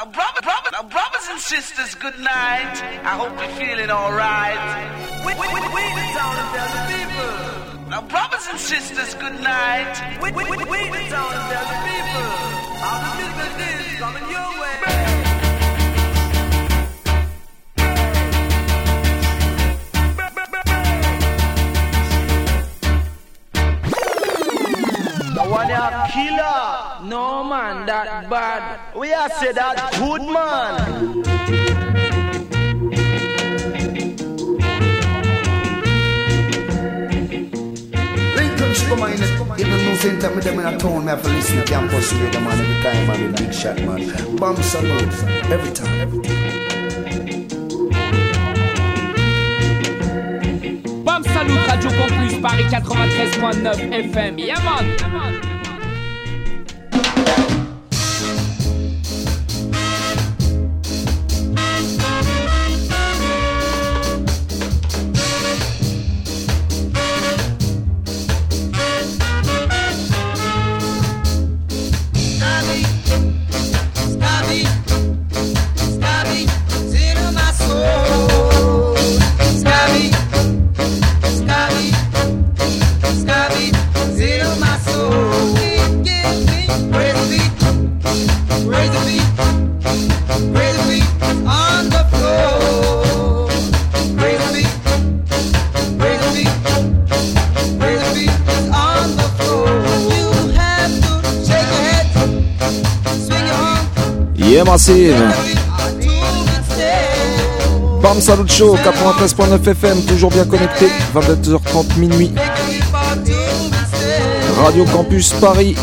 Now, brother, brother, now, brothers and sisters, good night. I hope you're feeling alright. We, we, we, we the town of the people. Now, brothers and sisters, good night. We, we, we, we the town of the people. How the music is coming your way. one a killer. No man, that bad. We are say that good man. Come on, in the new center, me them in a town, me have to listen to campus radio, man, every time, man, big shot, man. Bomb salute, every time, every time. Bam Salut, Radio Campus, Paris 93.9 FM. Yeah, man. Yeah Salut Show 93.9 FM toujours bien connecté 22h30 minuit. Radio Campus Paris.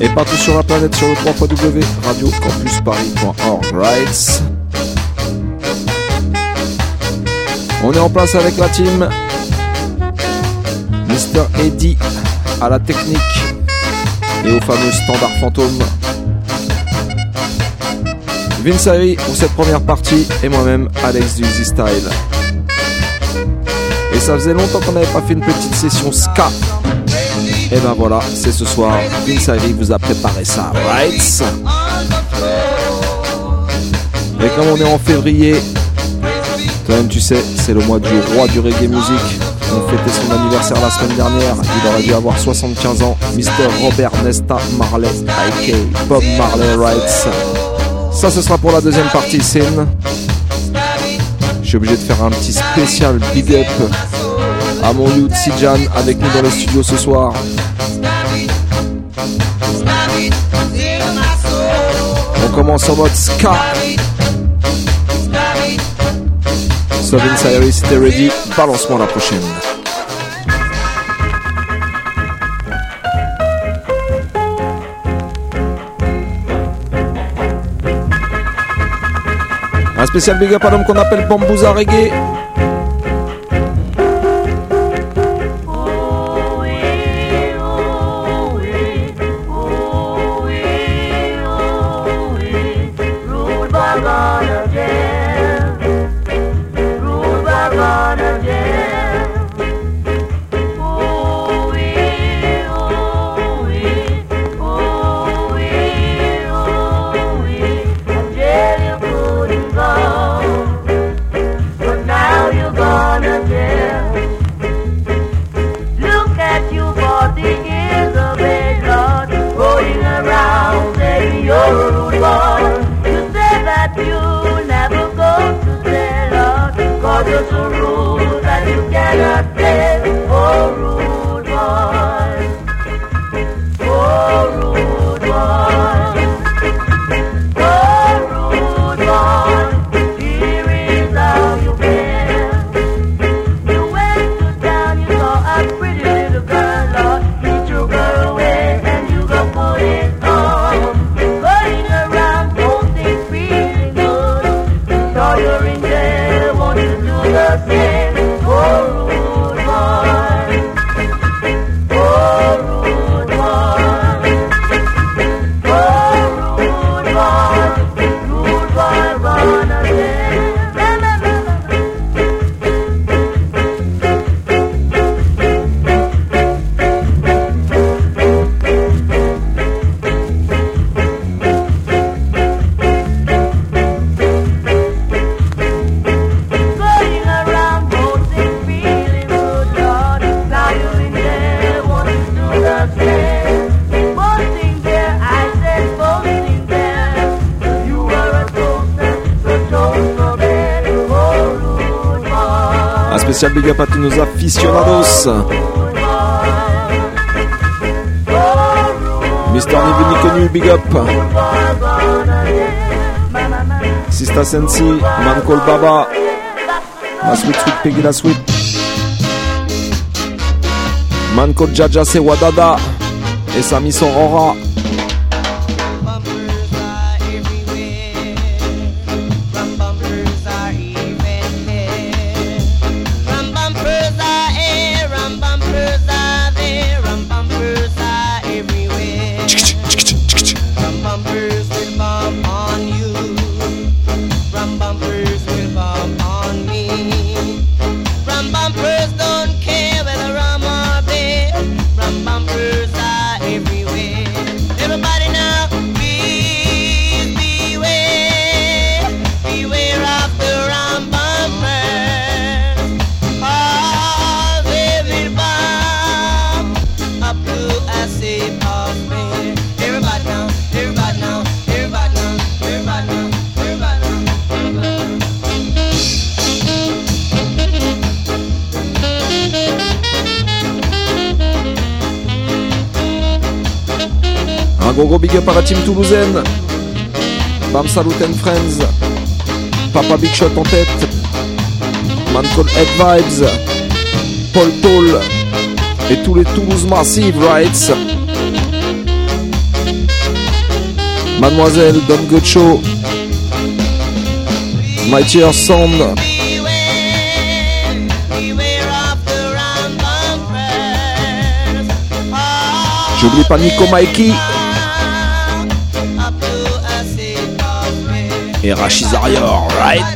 Et partout sur la planète sur le 3w radiocampusparis.org On est en place avec la team. Mr. Eddie à la technique. Et au fameux standard fantôme Vince Harry pour cette première partie et moi-même Alex du Easy Style. Et ça faisait longtemps qu'on n'avait pas fait une petite session ska. Et ben voilà, c'est ce soir. Vince Harry vous a préparé ça, right? Et comme on est en février, toi-même tu sais, c'est le mois du roi du reggae music. On fêtait son anniversaire la semaine dernière. Il aurait dû avoir 75 ans. Mr. Robert Nesta Marley, a.k.a. Bob Marley Wrights. Ça, ce sera pour la deuxième partie, Sin. Je suis obligé de faire un petit spécial big up à mon youth Sijan avec nous dans le studio ce soir. On commence en mode ska. Sovin si t'es ready, balance-moi la prochaine. Spécial big up qu'on appelle Bambouza Reggae. Sista Sensi, Man Call Baba. La Sweet Sweet Peggy la Sweet. Man Call Jaja c'est Wadada. Et Sami Sorora. Big up à la team toulousaine. Bam Salut and Friends. Papa Big Shot en tête. Man called Head Vibes. Paul Toll. Et tous les Toulouse Massive Rights. Mademoiselle Don Gocho. Mighty Earth Sound. J'oublie pas Nico Mikey. Et Rachizaria, right?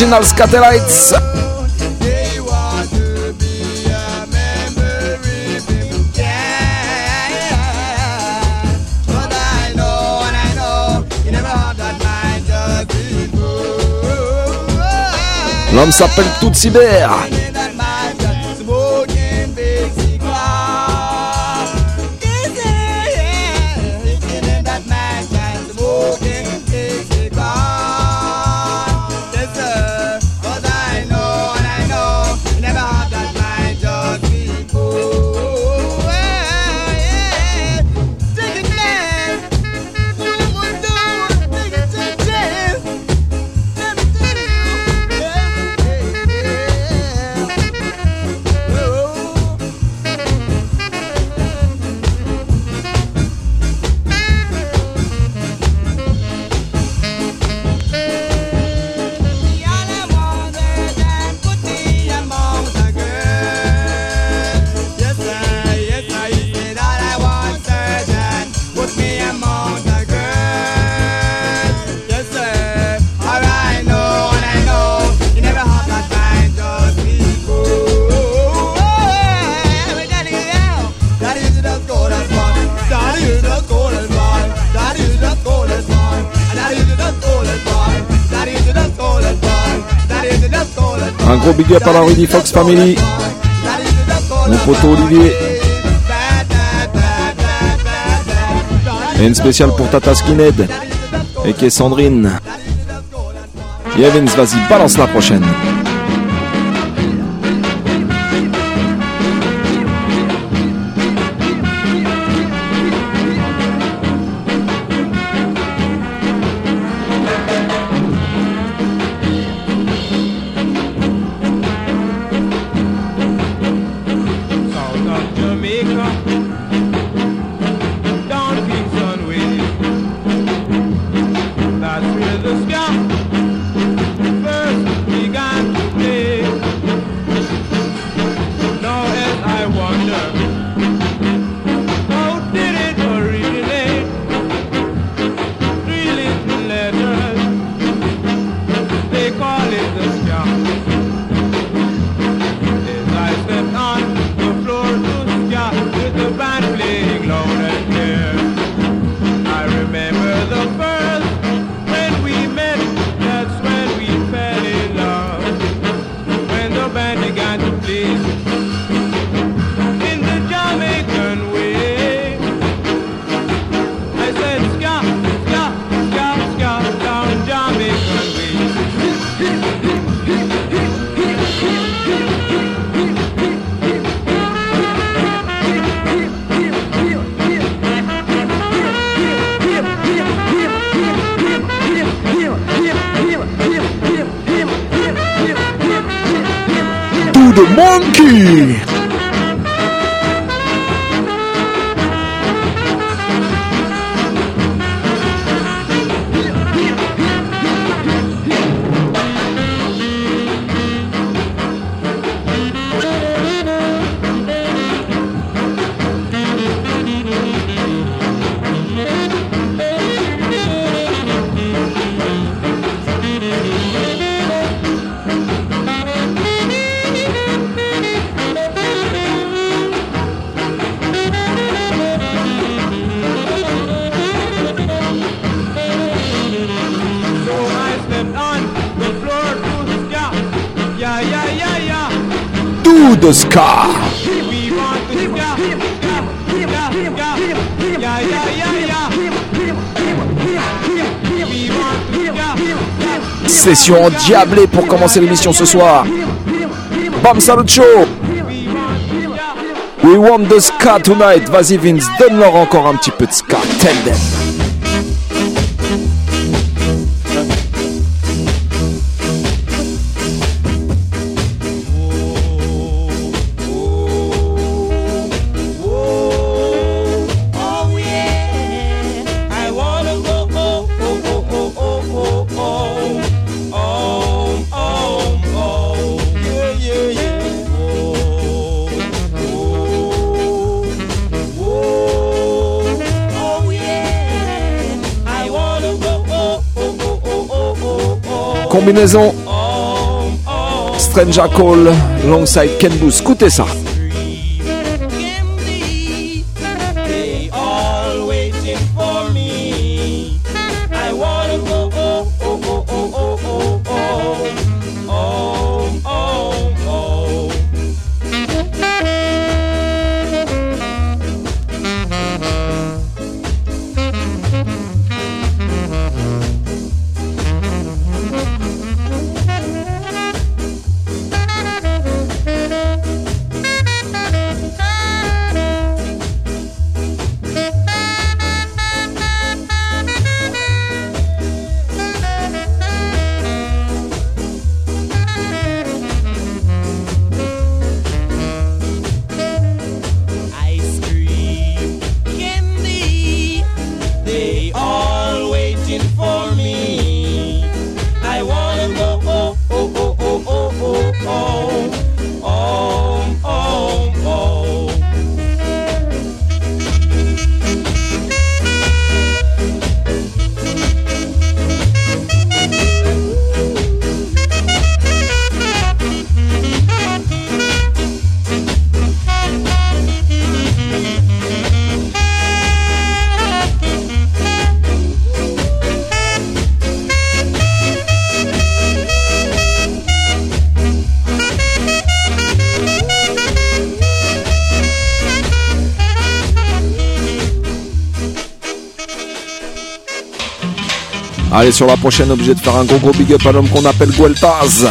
Original Scatelites. L'homme s'appelle Toutsiber. gros big up à la Rudy Fox Family. Mon poteau Olivier. Et une spéciale pour Tata Skinhead. Et qui est Sandrine. Evans, vas-y, balance la prochaine. The scar. Session diablée pour commencer l'émission ce soir. Bam Salut Show. We want the ska tonight. Vas-y Vince, donne-leur encore un petit peu de ska. Tell them. Combinaison Stranger Call alongside Ken Booth. Écoutez ça. Allez, sur la prochaine, obligé de faire un gros gros big up à l'homme qu'on appelle Gueltaz.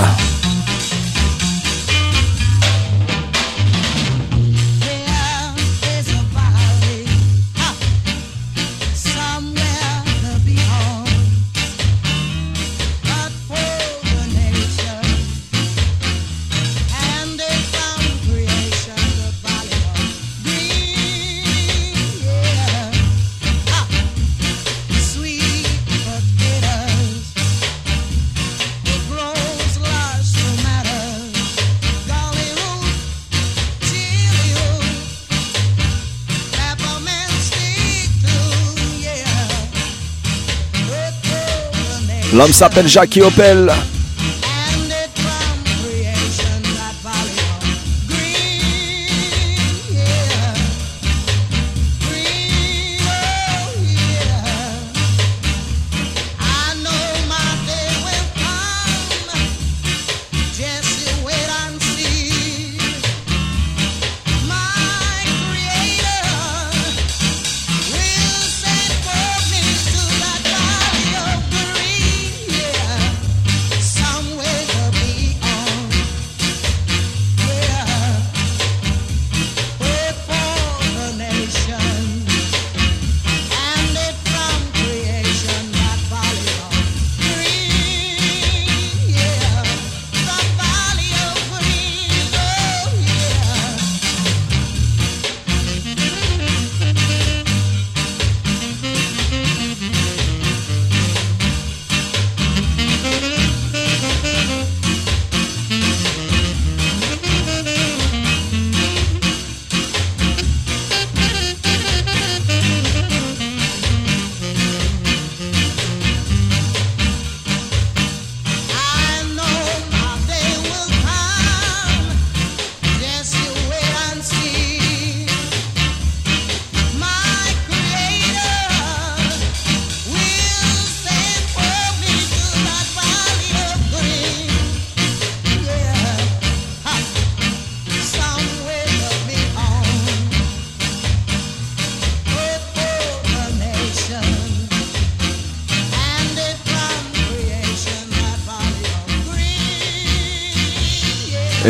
L'homme s'appelle Jackie Opel.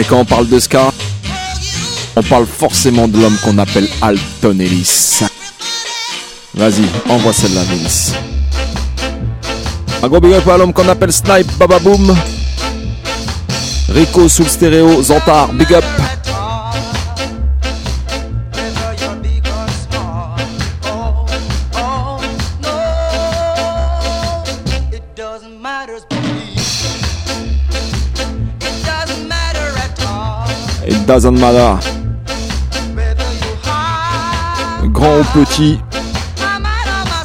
Quand on parle de ska, on parle forcément de l'homme qu'on appelle Alton Ellis. Vas-y, envoie celle-là, Vince. Un gros big up à l'homme qu'on appelle Snipe Bababoom. Rico sous le stéréo, Zantar, big up. Doesn't matter. Grand ou petit,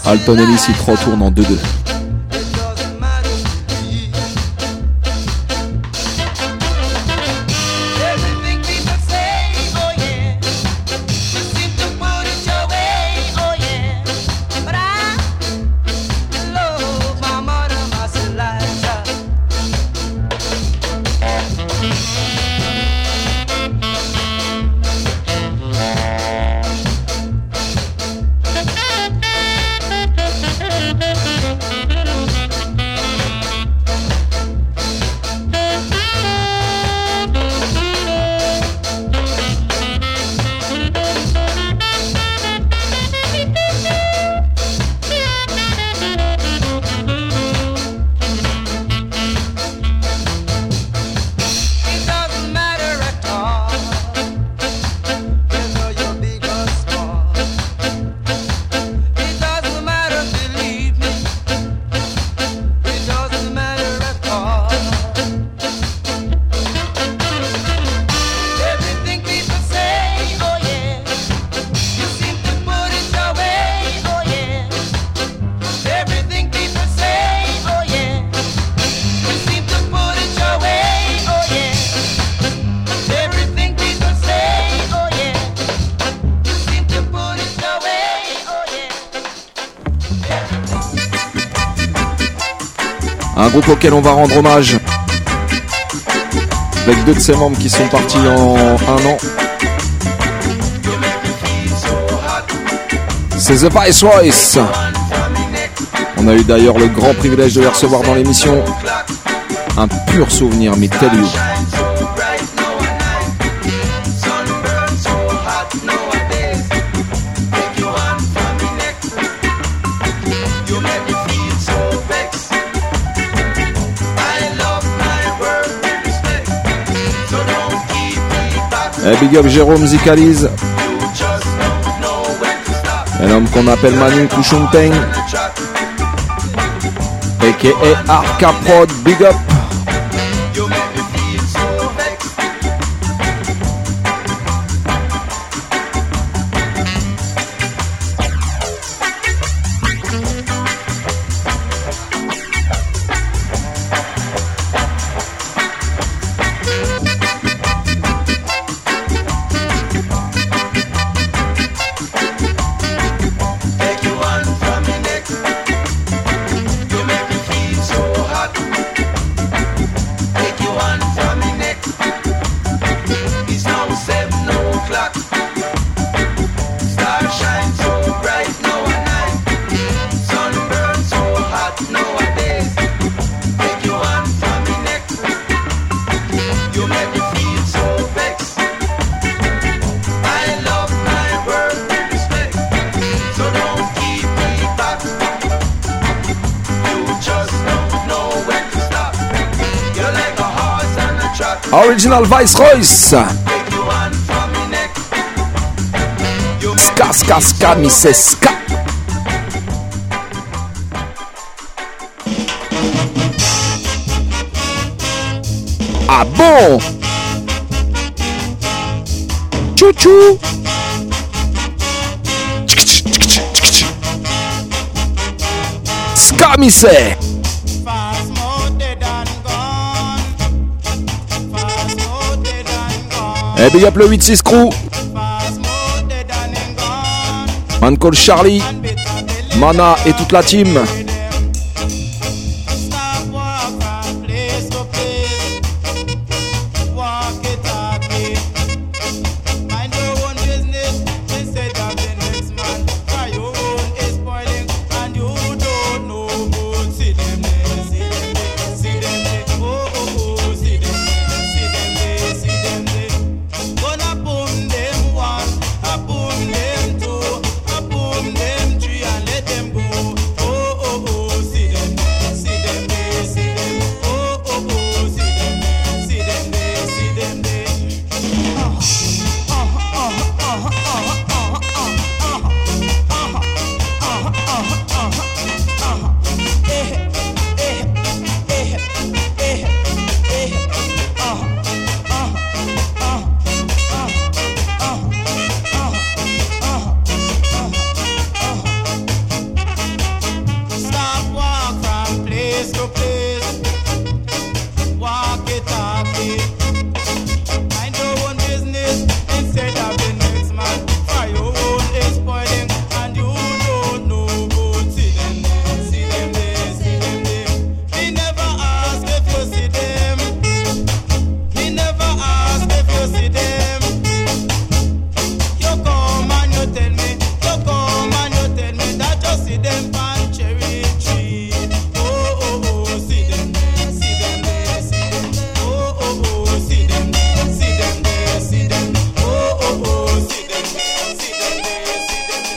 Alton Ellis il te retourne en 2-2. Auquel on va rendre hommage. Avec deux de ses membres qui sont partis en un an. C'est The Viceroyce. On a eu d'ailleurs le grand privilège de les recevoir dans l'émission. Un pur souvenir, mais. Eh, big up Jérôme Zicalise. Un homme qu'on appelle Manu Kouchonteng. A.K.A. Arca Prod, big up. Original Vice Royce. Ska, ska, ska, mi se ska. Ah bon Chouchou Ska, Eh big up le 8-6 crew. Man call Charlie, Mana et toute la team.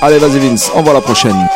Allez, vas-y Vince, on voit la prochaine.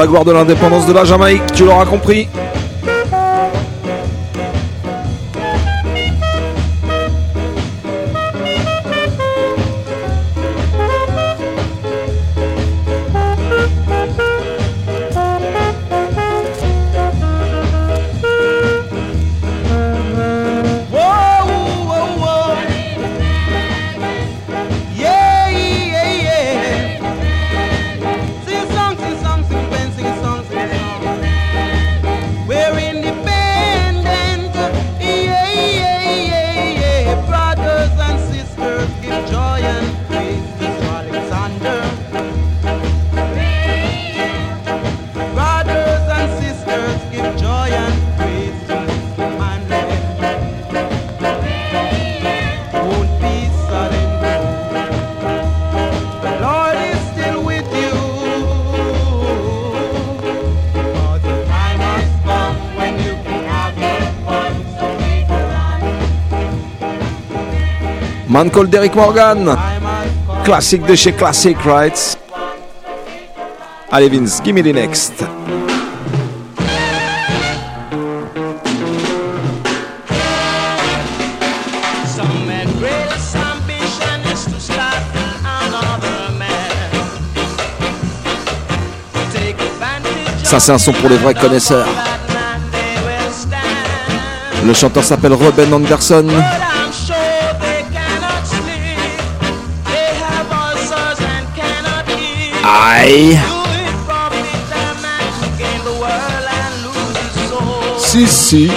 La gloire de l'indépendance de la Jamaïque, tu l'auras compris. Man. Called Derek Morgan. I'm Classique de chez Classic Rights. Allez Vince, give me the next. Ça c'est un son pour les vrais connaisseurs. Le chanteur s'appelle Robin Anderson. Aïe Si, si.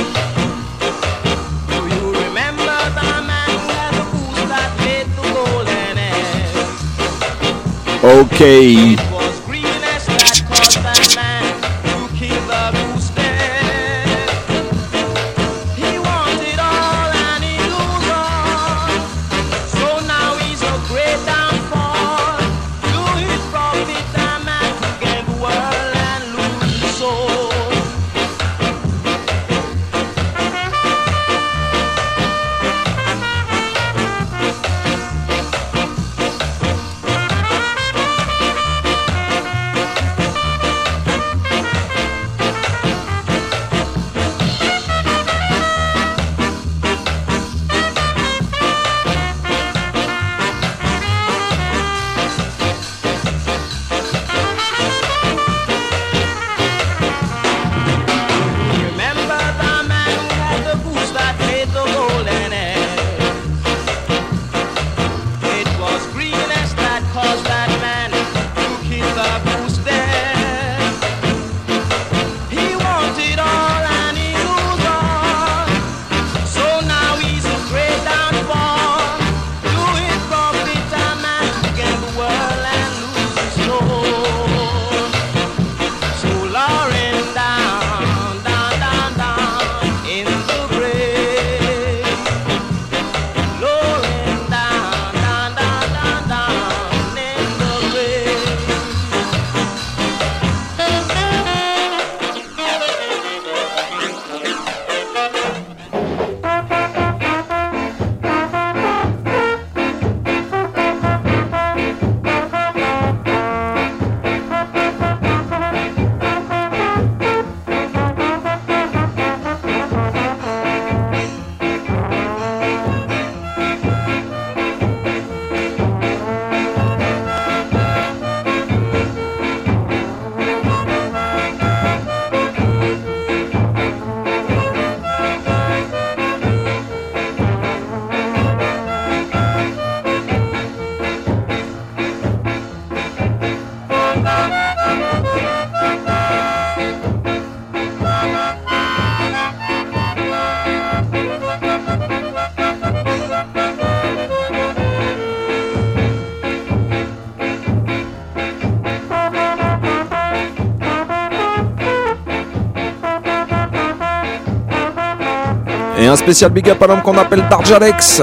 Un spécial big up à l'homme qu'on appelle Darjalex.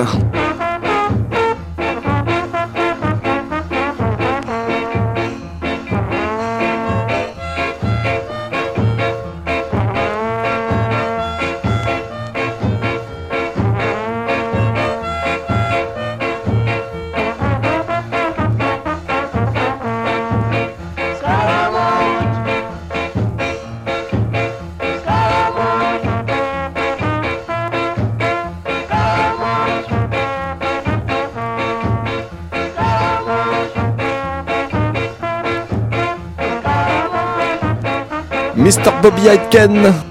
Mr. Bobby Aitken.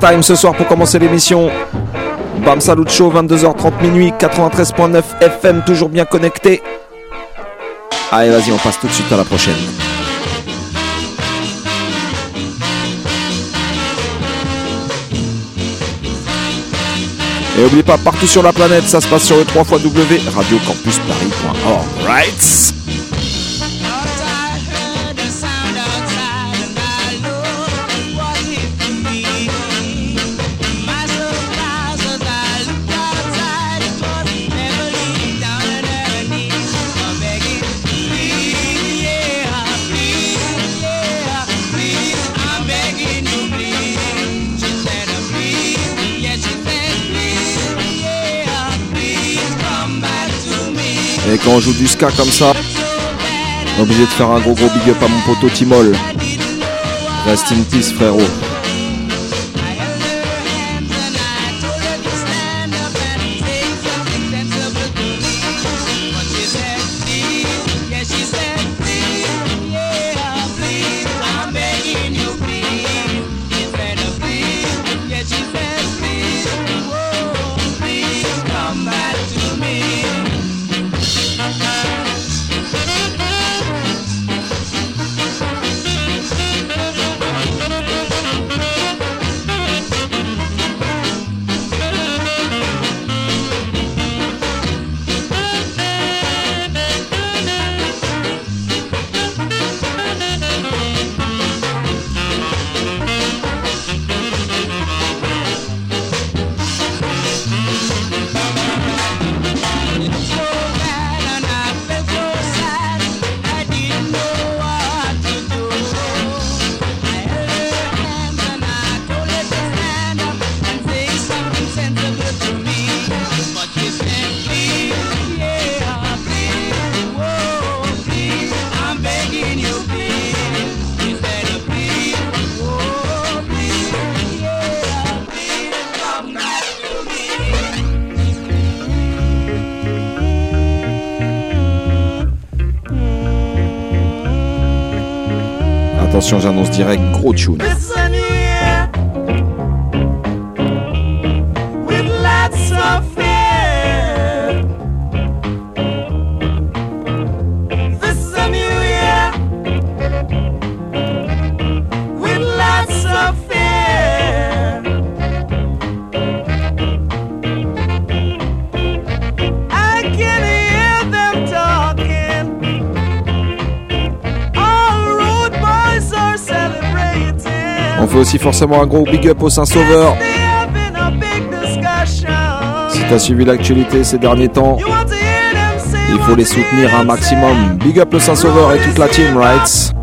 Time ce soir pour commencer l'émission. Bam Salut Show, 22h30 minuit, 93.9 FM, toujours bien connecté. Allez, vas-y, on passe tout de suite à la prochaine. Et n'oubliez pas, partout sur la planète, ça se passe sur le 3 W radiocampusparis.org. Right? On joue du ska comme ça, obligé de faire un gros gros big up à mon poteau Timol. Rest in peace frérot. Direct, forcément un gros big up au Saint-Sauveur. Si t'as suivi l'actualité ces derniers temps, il faut les soutenir un maximum. Big up le Saint-Sauveur et toute la team, live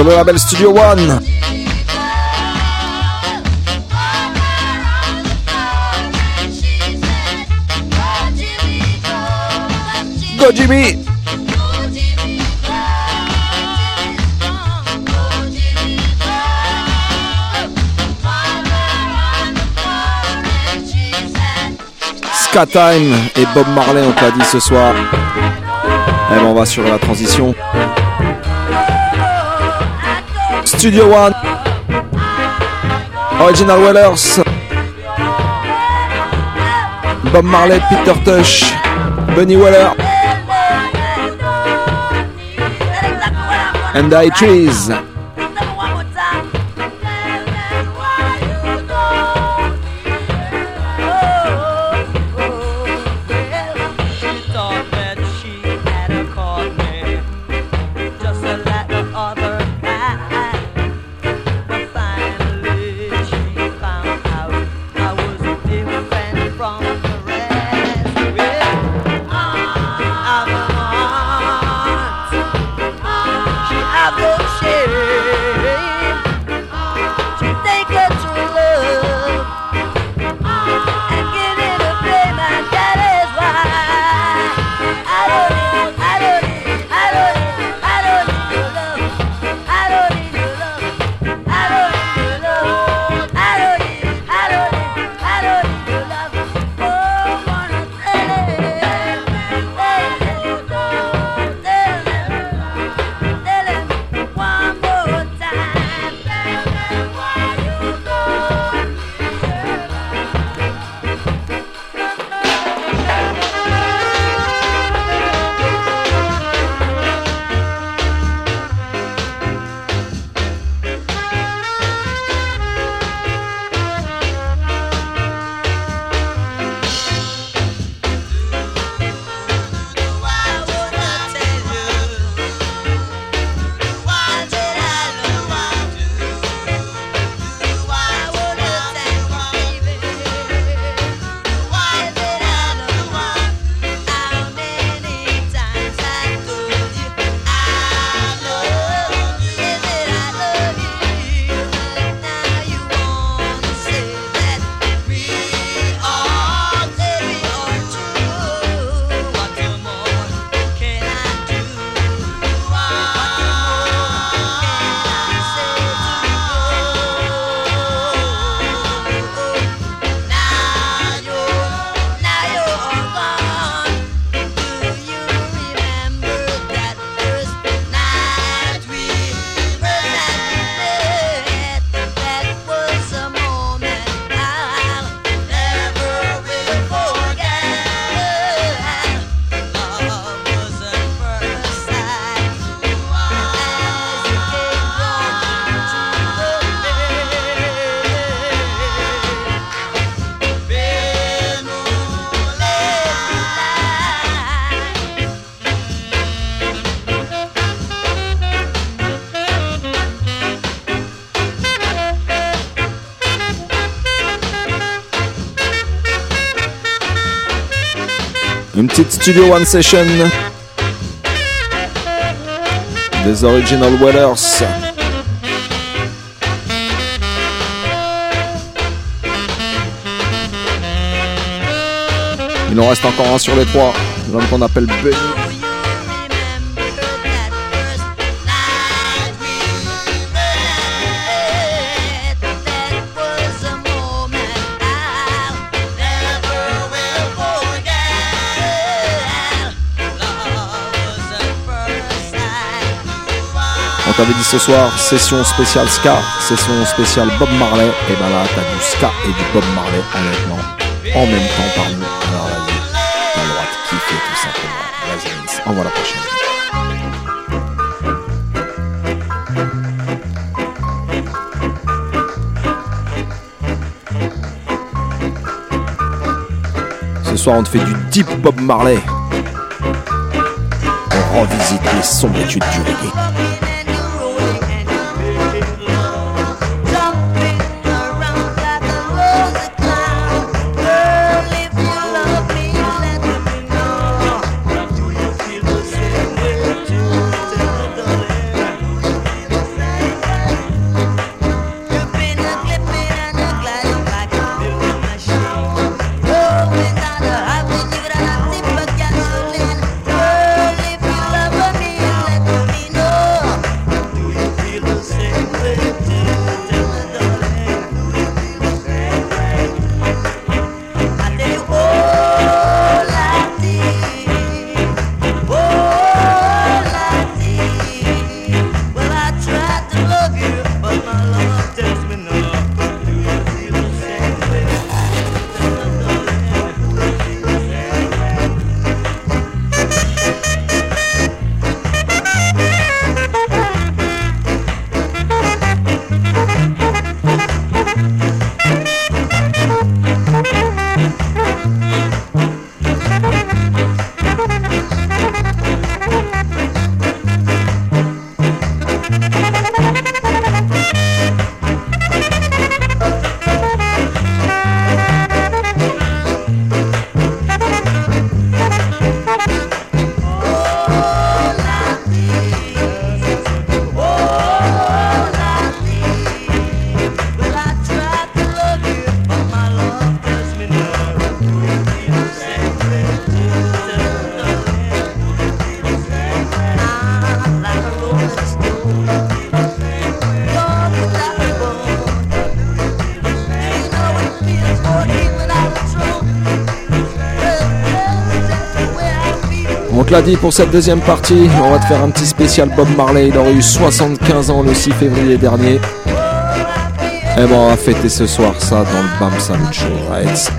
Sur le label Studio One. Go Jimmy Ska Time et Bob Marley, on t'a dit ce soir. Et ben on va sur la transition. Studio One. Original Wellers. Bob Marley, Peter Tush, Bunny Weller. And I Trees. Studio One Session des Original Wellers. Il en reste encore un sur les trois, l'homme qu'on appelle Benny. On t'avait dit ce soir, session spéciale ska, session spéciale Bob Marley. Et ben là, t'as du ska et du Bob Marley, honnêtement, en même temps par nous. Alors vas-y, t'as le kiffer tout simplement. Vas-y, envoie la prochaine. Ce soir, on te fait du deep Bob Marley. On revisite les sombritudes du reggae. L'ai dit pour cette deuxième partie, on va te faire un petit spécial Bob Marley. Il aurait eu 75 ans le 6 février dernier. Et eh bon, on va fêter ce soir ça dans le Bam right?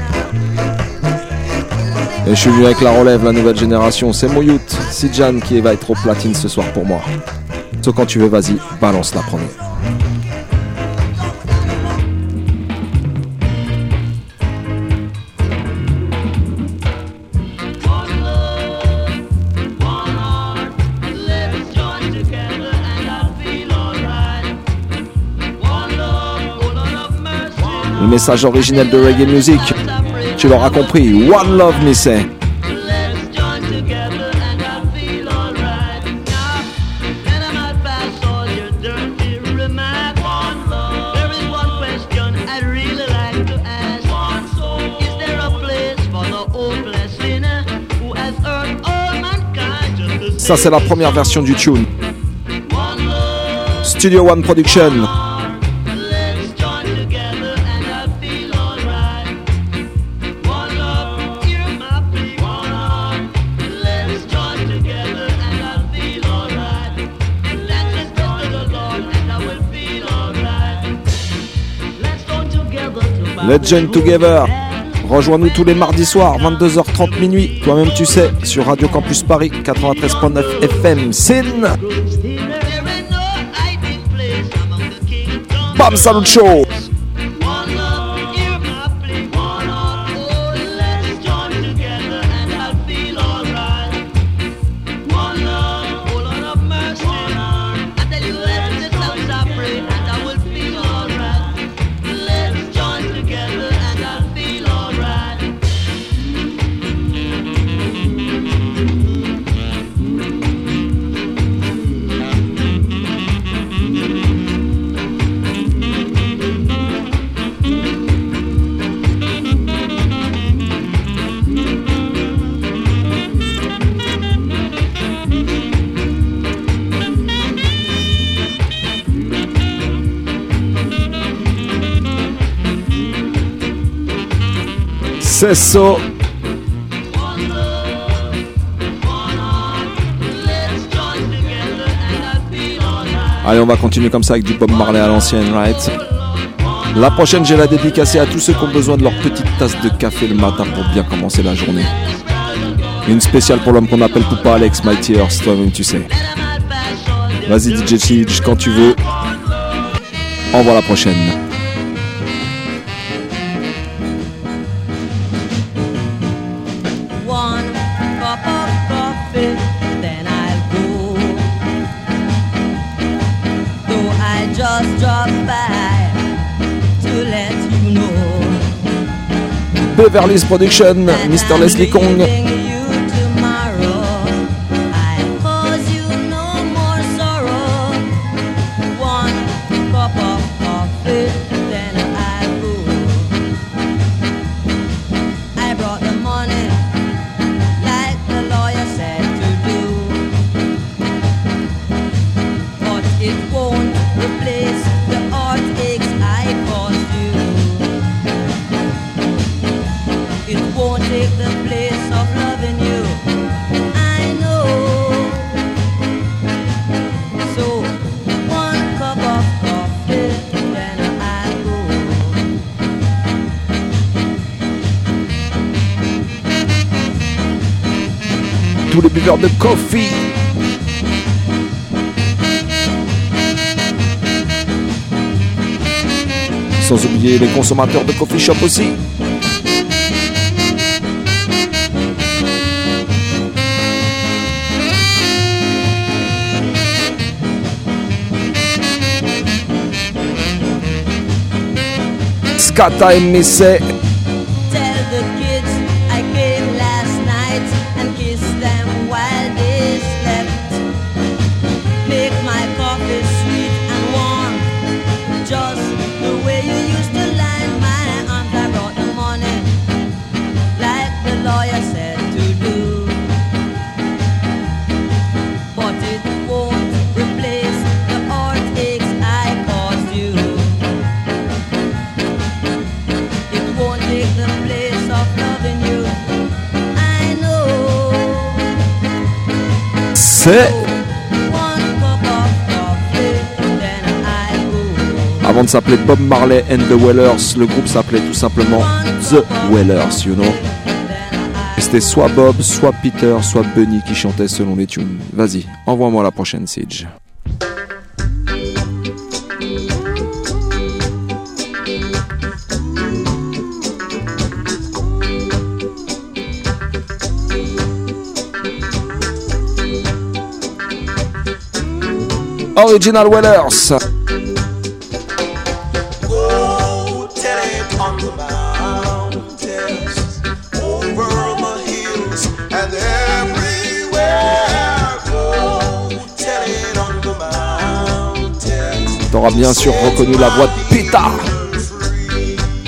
Et je suis venu avec la relève, la nouvelle génération. C'est Moyout, Sijan qui va être au platine ce soir pour moi. So quand tu veux, vas-y, balance la première. Message originel de Reggae Music, tu l'auras compris. One Love, me. Ça, c'est la première version du tune. Studio One Production. Let's join together. Rejoins-nous tous les mardis soirs, 22h30 minuit. Toi-même, tu sais, sur Radio Campus Paris, 93.9 FM. Sin. Bam Salut Show. Allez, on va continuer comme ça avec du Bob Marley à l'ancienne, right? La prochaine, j'ai la dédicacée à tous ceux qui ont besoin de leur petite tasse de café le matin pour bien commencer la journée. Une spéciale pour l'homme qu'on appelle Poupa Alex, Mighty Earth, toi-même tu sais. Vas-y DJ Chidge, quand tu veux. Envoie la prochaine. Beverly's Production, Mr. Leslie Kong. De coffee. Sans oublier les consommateurs de coffee shop aussi. Scata et Avant de s'appeler Bob Marley and the Wellers, le groupe s'appelait tout simplement The Wellers, you know. C'était soit Bob, soit Peter, soit Bunny qui chantait selon les tunes. Vas-y, envoie-moi la prochaine Siege. Original Wellers. T'auras bien sûr reconnu la voix de Pita.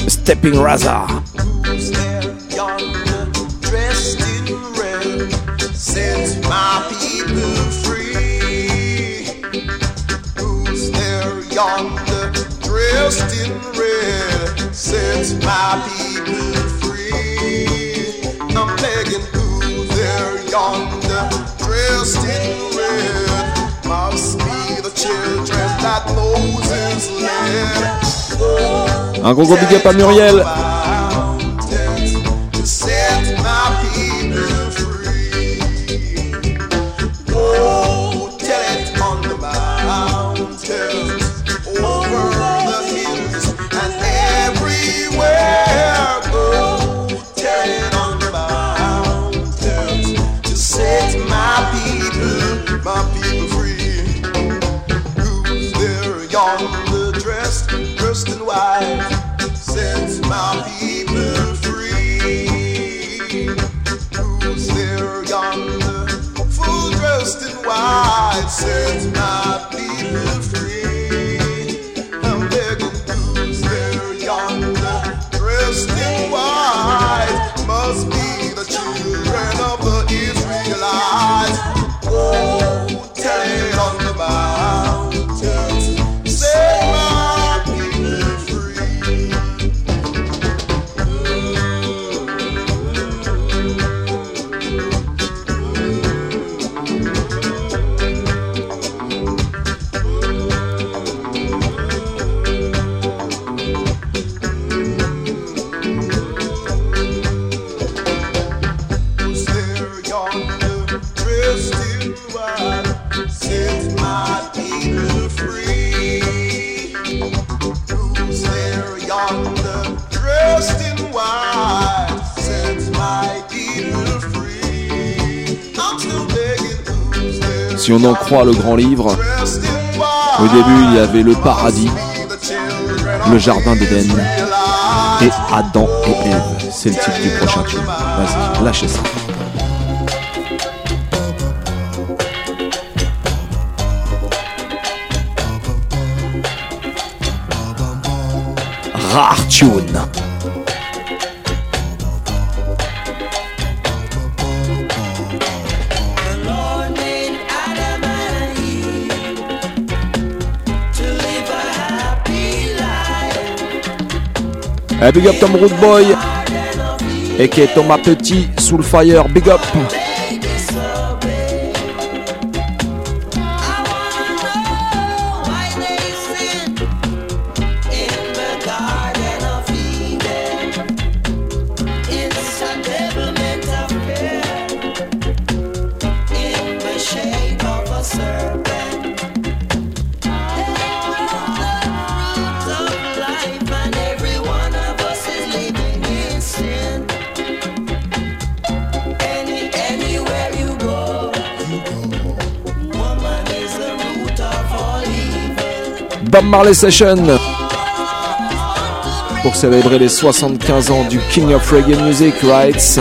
Stepping Raza. I'm yonder. Un gros gros big à Muriel. On en croit le grand livre, au début il y avait le paradis, le jardin d'Éden et Adam et Ève. C'est le titre du prochain tube. Vas-y, lâchez ça. Rare tune. Big up Tom Root Boy. Et qui est Thomas Petit, Soul Fire, big up. Bob Marley Session pour célébrer les 75 ans du King of Reggae Music Rights.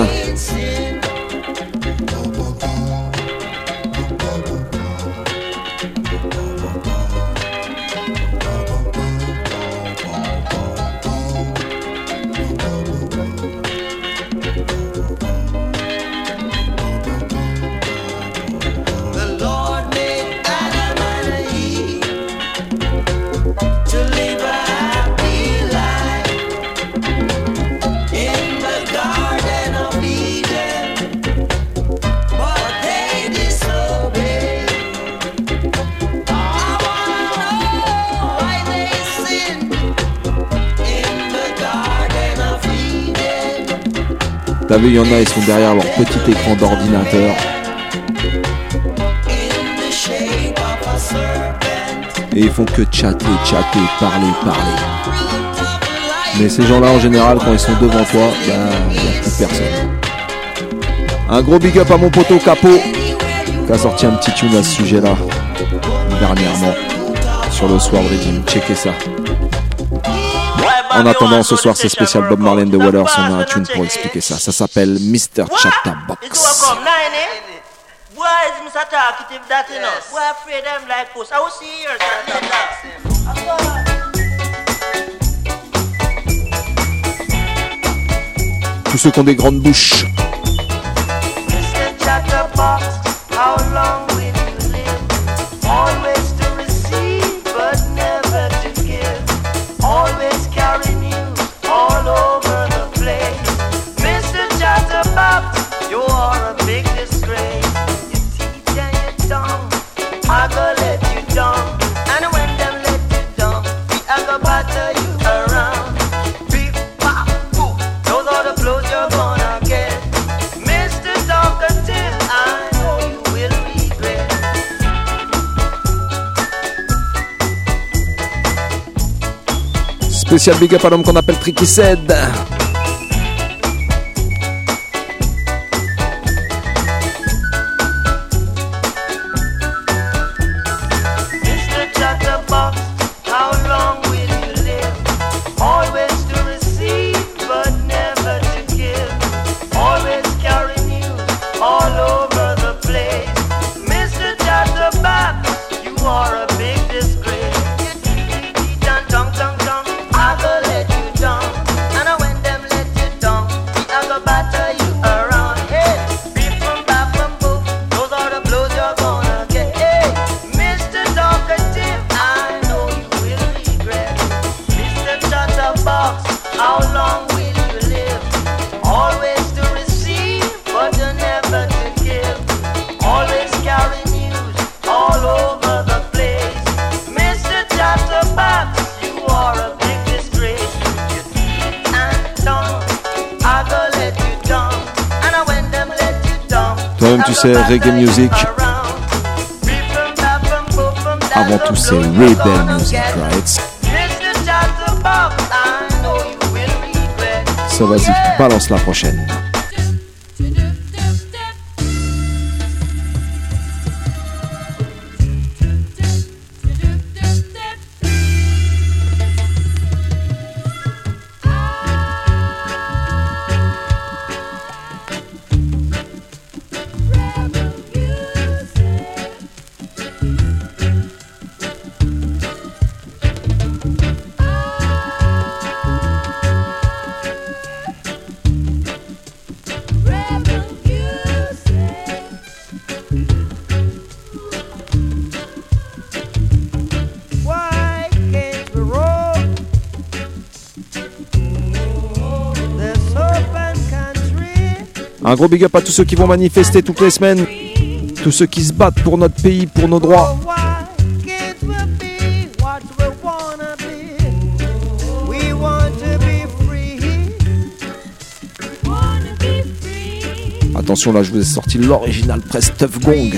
Ils sont derrière leur petit écran d'ordinateur. Et ils font que chatter, chatter, parler, parler. Mais ces gens-là, en général, quand ils sont devant toi, bah, il n'y a plus personne. Un gros big up à mon poteau Capot, qui a sorti un petit tune à ce sujet-là, dernièrement, sur le soir Redeem. Checkez ça. En attendant, ce soir, c'est spécial Bob Marley and the Wailers. On a un tune pour expliquer ça. Ça s'appelle Mr. Chatterbox. Why is Mr. Talkative that you know? Why afraid them like us? I will see here, Tous ceux qui ont des grandes bouches. Spécial big up à l'homme qu'on appelle Tricky Said. Reggae music. Avant tout, c'est Rebel Music, right? Ça vas-y, balance la prochaine. Gros big up à tous ceux qui vont manifester toutes les semaines. Tous ceux qui se battent pour notre pays, pour nos droits. Attention, là, je vous ai sorti l'original press Tough Gong.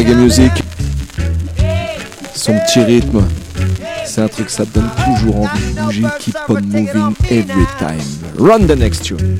Reggae music, son petit rythme, c'est un truc, ça donne toujours envie de bouger. Keep on moving every time. Run the next tune.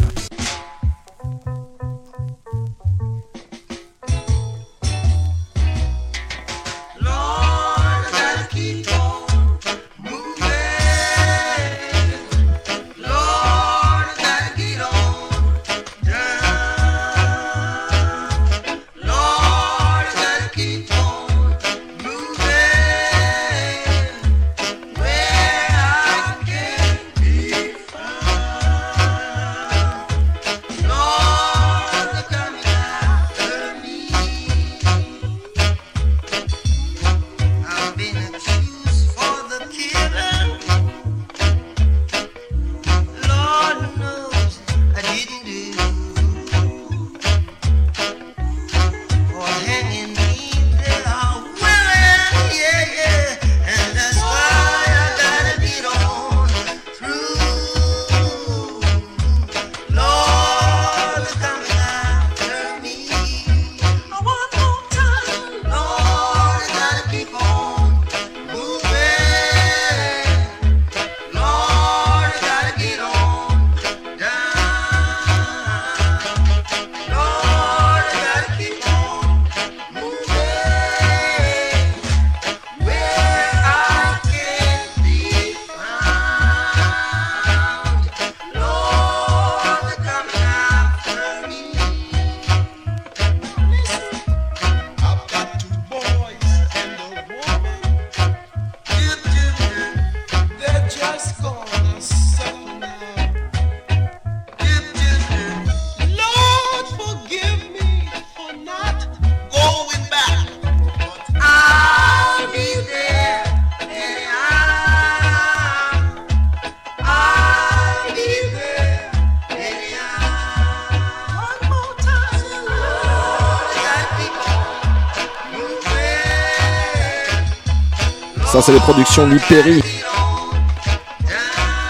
C'est les productions Lee Perry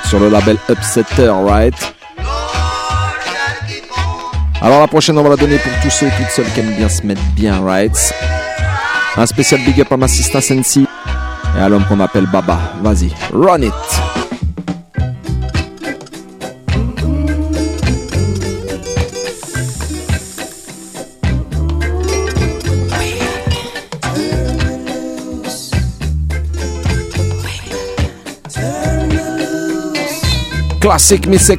sur le label Upsetter, right? Alors la prochaine, on va la donner pour tous ceux et toutes celles qui aiment bien se mettre bien, right? Un spécial big up à ma sister Sensi et à l'homme qu'on appelle Baba. Vas-y, run it! Classique, mais c'est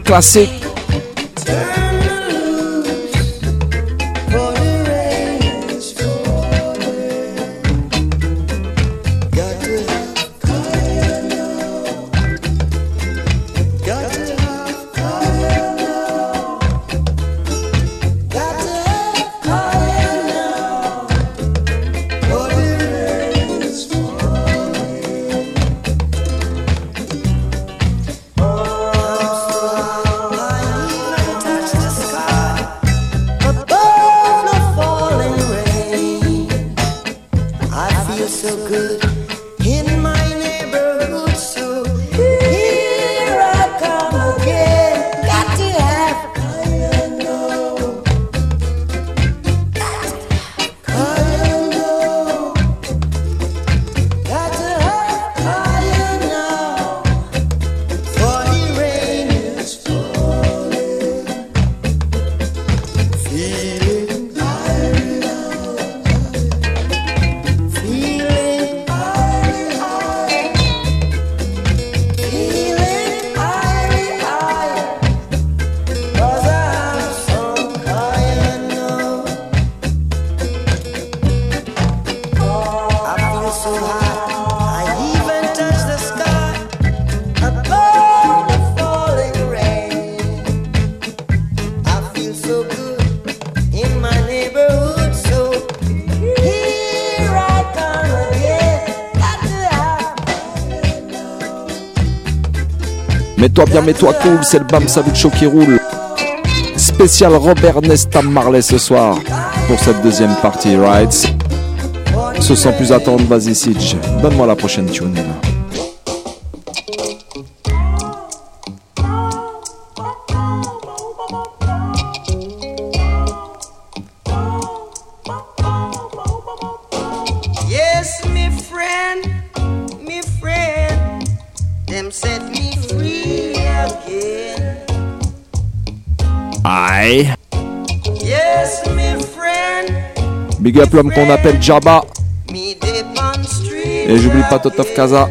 Mets-toi bien, mets-toi cool, c'est le Bam Show qui roule. Spécial Robert Nesta Marley ce soir pour cette deuxième partie, right? Se sans plus attendre, vas-y Sidge, donne-moi la prochaine tune. Diplôme qu'on appelle Jabba. Et j'oublie pas Totov Kaza.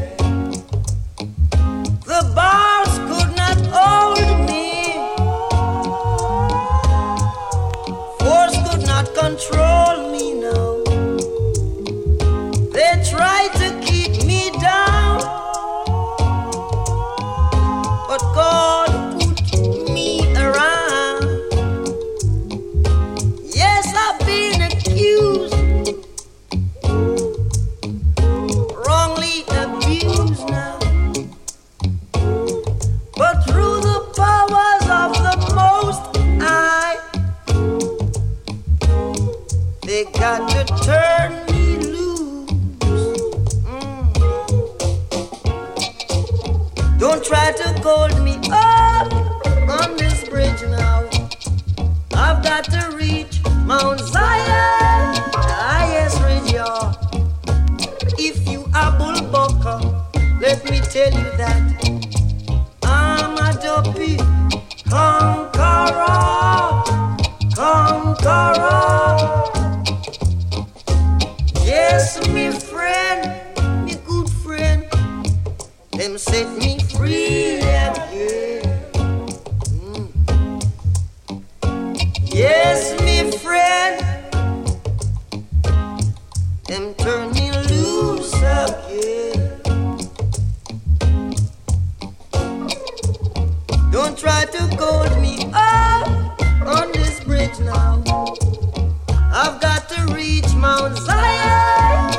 got to reach Mount Zion.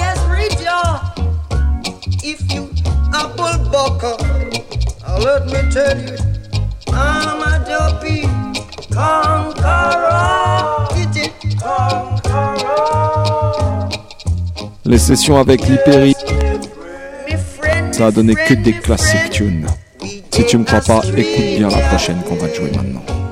Yes, reach y'all. If you apple buckle, let me tell you, I'm a dopey conqueror. Kitty conqueror. Les sessions avec l'Hyperi, ça a donné que des classiques tunes. Si tu me crois pas, écoute bien la prochaine qu'on va jouer maintenant.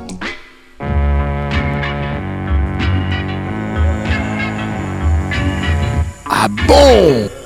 Boom!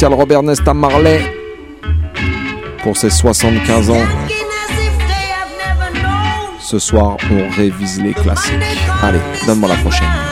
Robert Nesta Marley pour ses 75 ans. Ce soir, on révise les classiques. Allez, donne-moi la prochaine.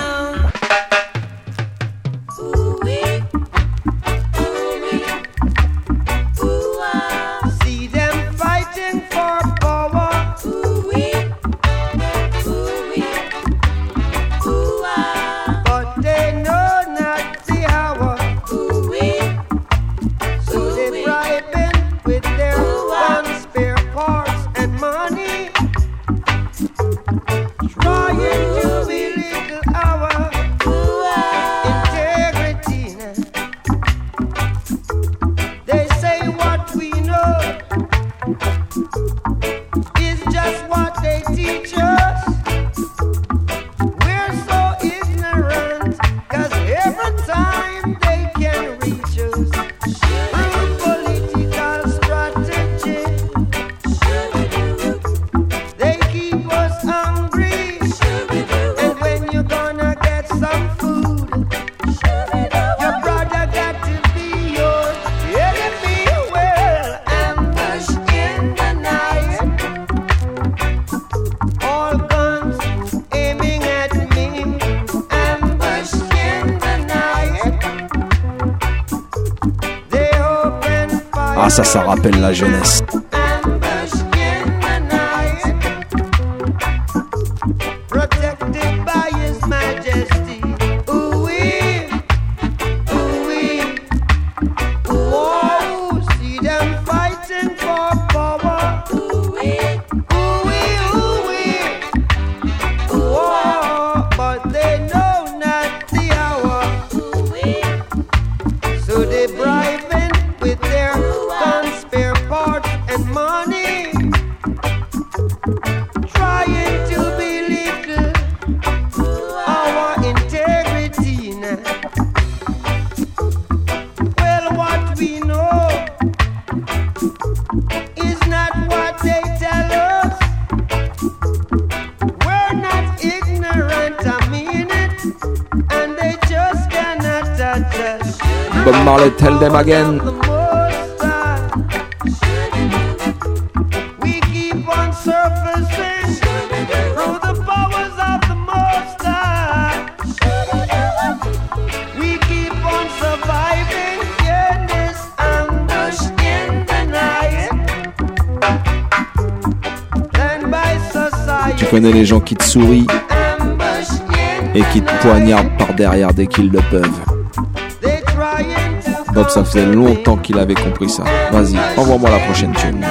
Marley, Tell Them Again. Tu connais les gens qui te sourient et qui te poignardent par derrière dès qu'ils le peuvent. Bob, ça faisait longtemps qu'il avait compris ça. Vas-y, envoie-moi la prochaine tune.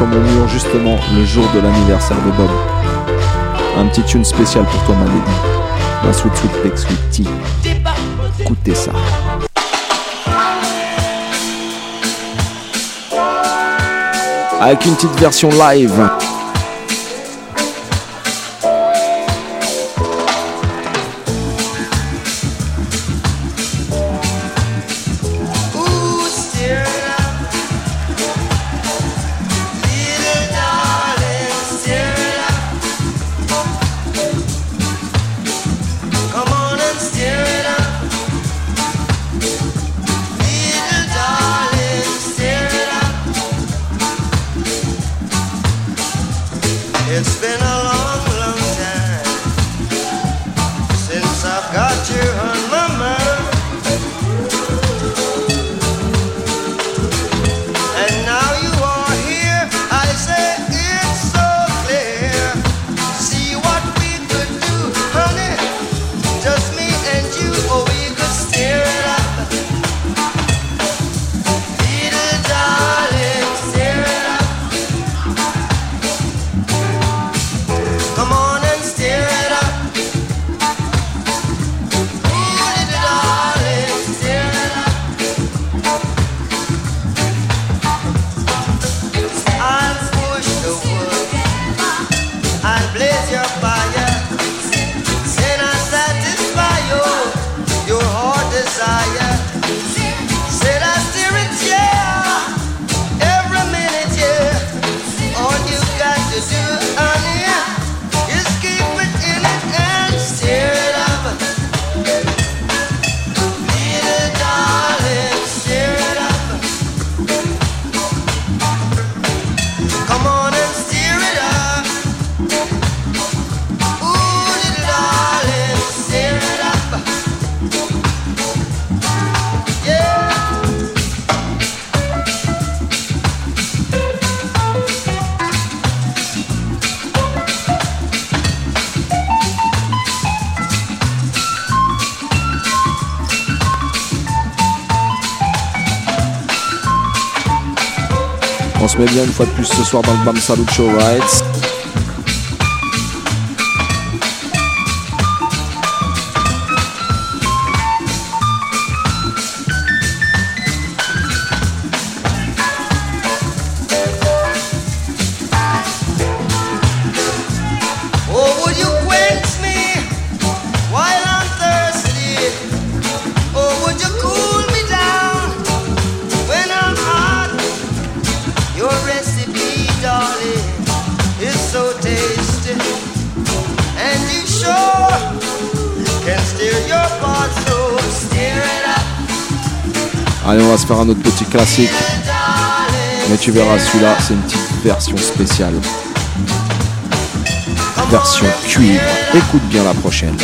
sur mon mur justement le jour de l'anniversaire de Bob. Un petit tune spécial pour toi, ma lady. La sweet sweet peck sweet tea. Écoutez ça. Avec une petite version live. fois de plus ce soir dans le BAM Salut Show Rights. Allez, on va se faire un autre petit classique. Mais tu verras, celui-là, c'est une petite version spéciale. Version cuivre. Écoute bien la prochaine.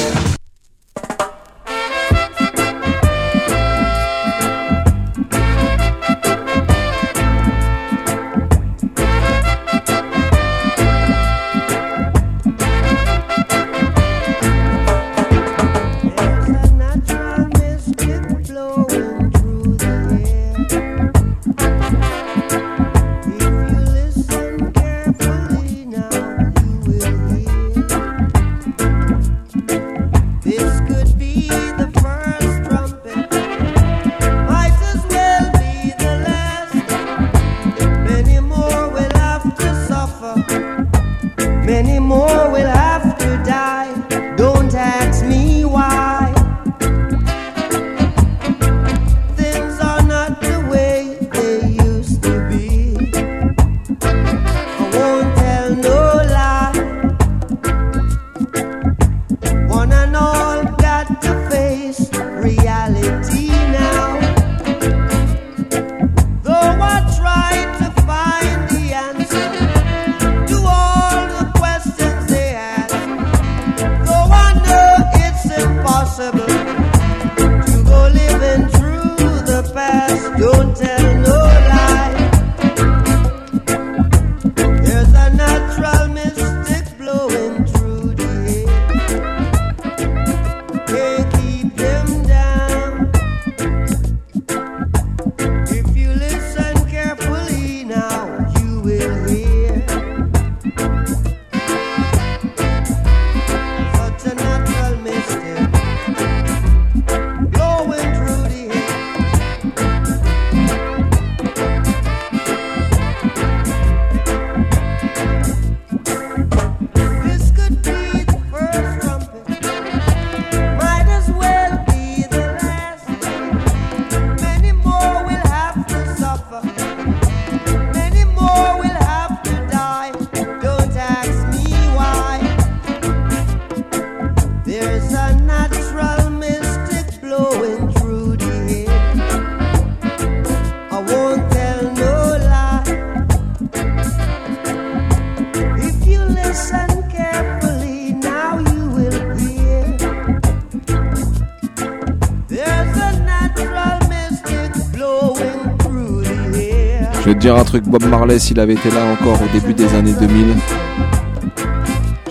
Dire un truc, Bob Marley, s'il avait été là encore au début des années 2000,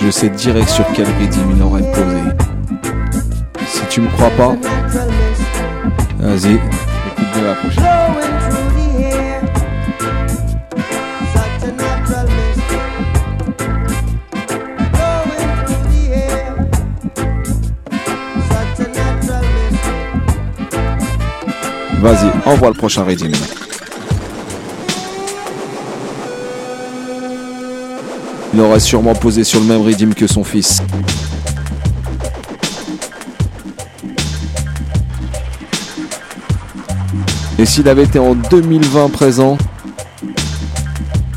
je sais direct sur quel rythme il aurait posé. Si tu me crois pas, vas-y, écoute de la prochaine. Blowing through the air. Such Il aurait sûrement posé sur le même rythme que son fils. Et s'il avait été en 2020 présent,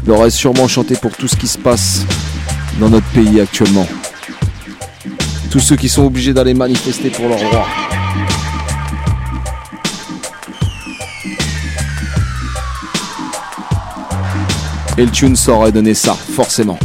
il aurait sûrement chanté pour tout ce qui se passe dans notre pays actuellement. Tous ceux qui sont obligés d'aller manifester pour leur roi. Et le tune aurait donné ça, forcément.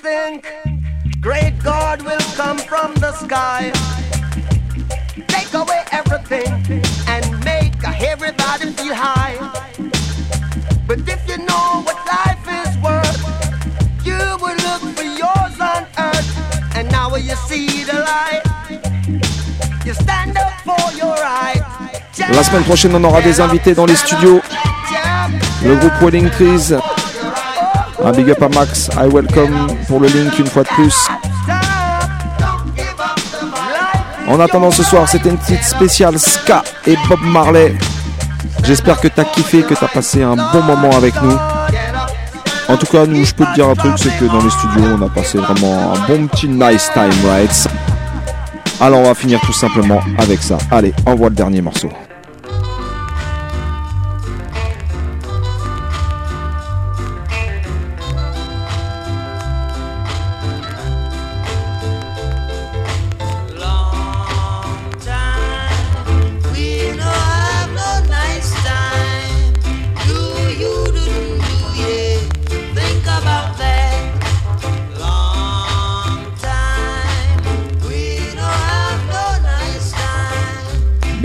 Think great God will come from the sky, take away everything, and make everybody feel high. But if you know what life is worth, you will look for yours on earth, and now you see the light. You stand up for your right. La semaine prochaine, on aura des invités dans les studios. Le groupe Wedding Trees. Un big up à Max. I welcome pour le link une fois de plus. En attendant ce soir, c'était une petite spéciale Ska et Bob Marley. J'espère que t'as kiffé, que t'as passé un bon moment avec nous. En tout cas, nous, je peux te dire un truc, c'est que dans les studios, on a passé vraiment un bon petit nice time, right? Alors, on va finir tout simplement avec ça. Allez, envoie le dernier morceau.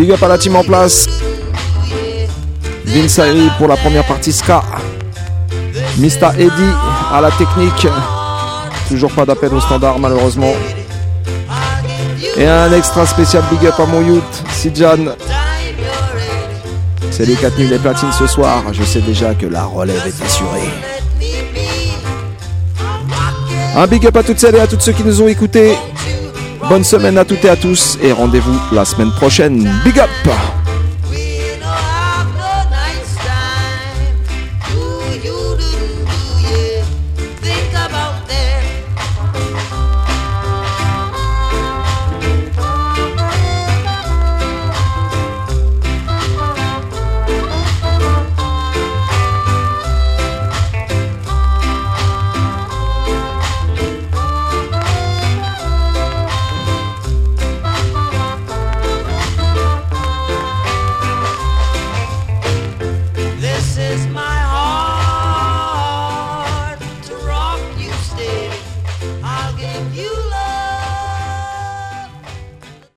Big up à la team en place. Vince Ayri pour la première partie Ska. Mista Eddy à la technique. Toujours pas d'appel au standard malheureusement. Et un extra spécial big up à mon youth, Sijan. C'est les 4 nuls et platines ce soir. Je sais déjà que la relève est assurée. Un big up à toutes celles et à tous ceux qui nous ont écoutés. Bonne semaine à toutes et à tous et rendez-vous la semaine prochaine. Big up!